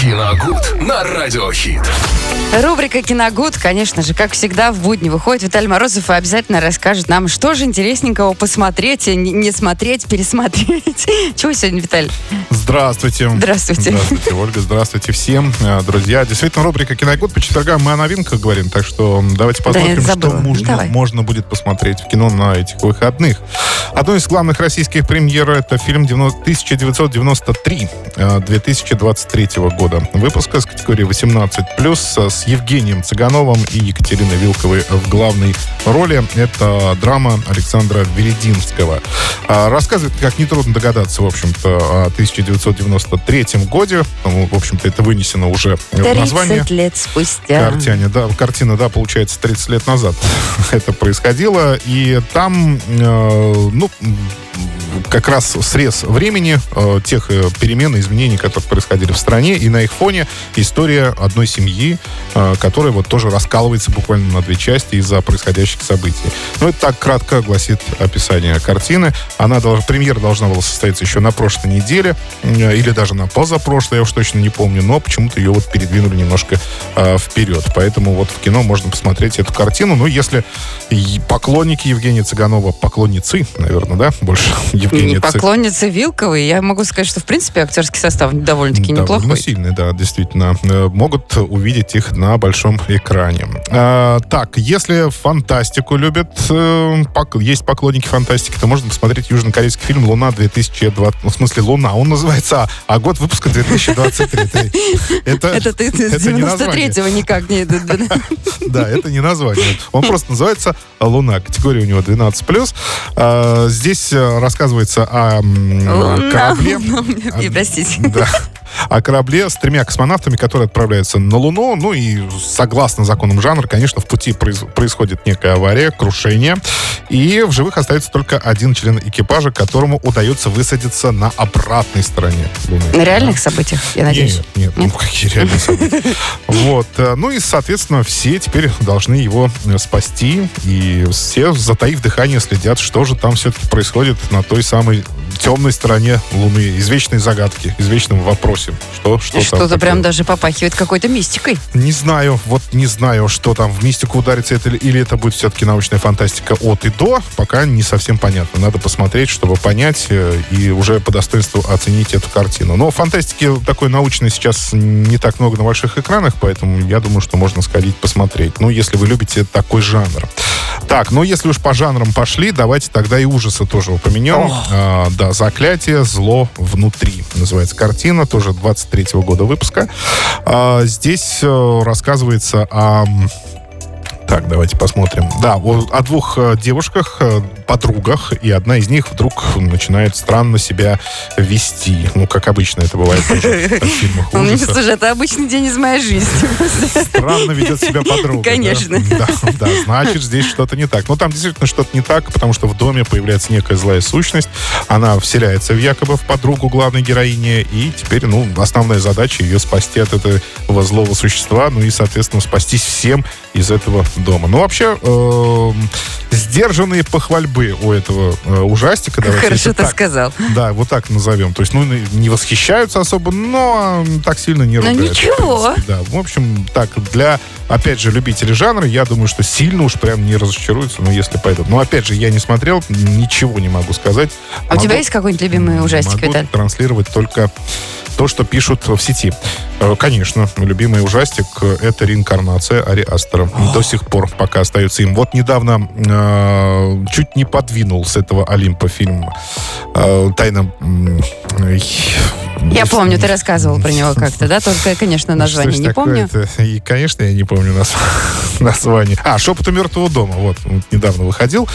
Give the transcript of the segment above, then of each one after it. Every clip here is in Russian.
Киногуд на Радиохит. Рубрика «Киногуд», конечно же, как всегда, в будни выходит Виталий Морозов и обязательно расскажет нам, что же интересненького посмотреть, не, не смотреть, пересмотреть. Чего сегодня, Виталий? Здравствуйте. Здравствуйте. Здравствуйте, Ольга. Здравствуйте всем, э, друзья. Действительно, рубрика «Киногуд» по четвергам мы о новинках говорим, так что давайте посмотрим, забыла. что можно, Давай. можно будет посмотреть в кино на этих выходных. Одной из главных российских премьер это фильм 90 1993 э, 2023 года. Выпуска с категории 18+, с Евгением Цыгановым и Екатериной Вилковой в главной роли. Это драма Александра Верединского. А, Рассказывает, как нетрудно догадаться, в общем-то, о 1993 годе. Ну, В общем-то, это вынесено уже в название. 30 лет спустя. Картине, да, картина, да, получается, 30 лет назад это происходило. И там, э, ну, как раз срез времени э, тех э, перемен и изменений, которые происходили в стране, и на их фоне история одной семьи, э, которая вот тоже раскалывается буквально на две части из-за происходящих событий. Ну, это так кратко гласит описание картины. Она должна, премьера должна была состояться еще на прошлой неделе, э, или даже на позапрошлой, я уж точно не помню, но почему-то ее вот передвинули немножко э, вперед. Поэтому вот в кино можно посмотреть эту картину. Ну, если поклонники Евгения Цыганова, поклонницы, наверное, да, больше Евгения Поклонница Вилковой, я могу сказать, что, в принципе, актерский состав довольно-таки Довольно неплохой. сильные, да, действительно. Э, Могут увидеть их на большом экране. А, так, если фантастику любят, э, есть поклонники фантастики, то можно посмотреть южнокорейский фильм «Луна 2020». Ну, в смысле, «Луна». Он называется, а, а год выпуска 2023. Это, Это ты с это не название. 93-го никак не... Да, это не название. Он просто называется «Луна». Категория у него 12+. А, Здесь э, рассказывается о корабле. луна мне- А, Простите. Да. О корабле с тремя космонавтами, которые отправляются на Луну. Ну и согласно законам жанра, конечно, в пути произ- происходит некая авария, крушение. И в живых остается только один член экипажа, которому удается высадиться на обратной стороне Луны. На реальных событиях, я надеюсь. Нет, нет, ну какие реальные события. Вот. э, Ну и, соответственно, все теперь должны его э, спасти. И все, затаив дыхание, следят, что же там все-таки происходит на той самой темной стороне Луны. Извечной загадки, извечном вопросе. Что, что Что-то прям даже попахивает какой-то мистикой. Не знаю, вот не знаю, что там в мистику ударится это, или- или это будет все-таки научная фантастика от и до, пока не совсем понятно. Надо посмотреть, чтобы понять э, и уже по достоинству оценить эту картину. Но фантастики такой научной сейчас не так много на больших экранах, поэтому я думаю, что можно сходить посмотреть. Ну, если вы любите такой жанр. Так, ну если уж по жанрам пошли, давайте тогда и ужасы тоже упомянем. А, да, «Заклятие. Зло внутри» называется картина, тоже 23 года выпуска. А, здесь э, рассказывается о... Так, давайте посмотрим. Да, о, о двух э, девушках, э, подругах, и одна из них вдруг начинает странно себя вести. Ну, как обычно это бывает тоже в фильмах Ну, ужасов. Слушай, это обычный день из моей жизни. Странно ведет себя подруга. Конечно. Да, да, значит, здесь что-то не так. Но там действительно что-то не так, потому что в доме появляется некая злая сущность. Она вселяется в якобы в подругу главной героини, и теперь, ну, основная задача ее спасти от этого злого существа, ну и, соответственно, спастись всем из этого дома. Ну, вообще, эм, сдержанные похвальбы у этого э, ужастика. давайте Хорошо ты так. сказал. Да, вот так назовем. То есть, ну, не восхищаются особо, но так сильно не Ну, ругают. ничего. в принципе, Да, в общем, так, для, опять же, любителей жанра, я думаю, что сильно уж прям не разочаруются, ну, если пойдут. Но, опять же, я не смотрел, ничего не могу сказать. А у тебя Могу- есть какой-нибудь любимый ужастик, Могу Виталь? транслировать только то, что пишут в сети. Э, Конечно, любимый ужастик это реинкарнация Ари Астера. До сих пор пока остается им. Вот недавно э, чуть не подвинул с этого Олимпа фильм э, «Тайна...» Я помню, ты рассказывал про него как-то, да? Только, конечно, название не помню. И, конечно, я не помню название. А, «Шепот у мертвого дома». Вот, вот недавно выходил.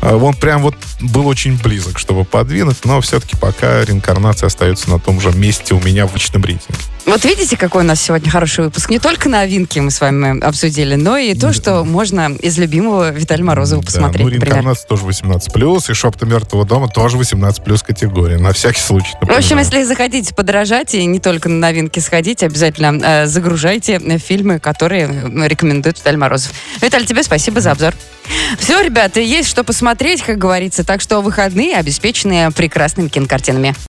А, Он прям вот был очень близок, чтобы подвинуть, но все-таки пока реинкарнация остается на том же месте у меня в личном рейтинге. Вот видите, какой у нас сегодня хороший выпуск. Не только новинки мы с вами обсудили, но и то, что можно из любимого Виталия Морозова Да, посмотреть, ну, например. реинкарнация тоже 18+, и «Шепот у мертвого дома» тоже 18+, категория. На всякий случай. В общем, напоминаю. если захотите подорожать и не только на новинки сходить, обязательно э, загружайте фильмы, которые рекомендует Виталий Морозов. Виталий, тебе спасибо за обзор. Все, ребята, есть что посмотреть, как говорится, так что выходные обеспечены прекрасными кинокартинами.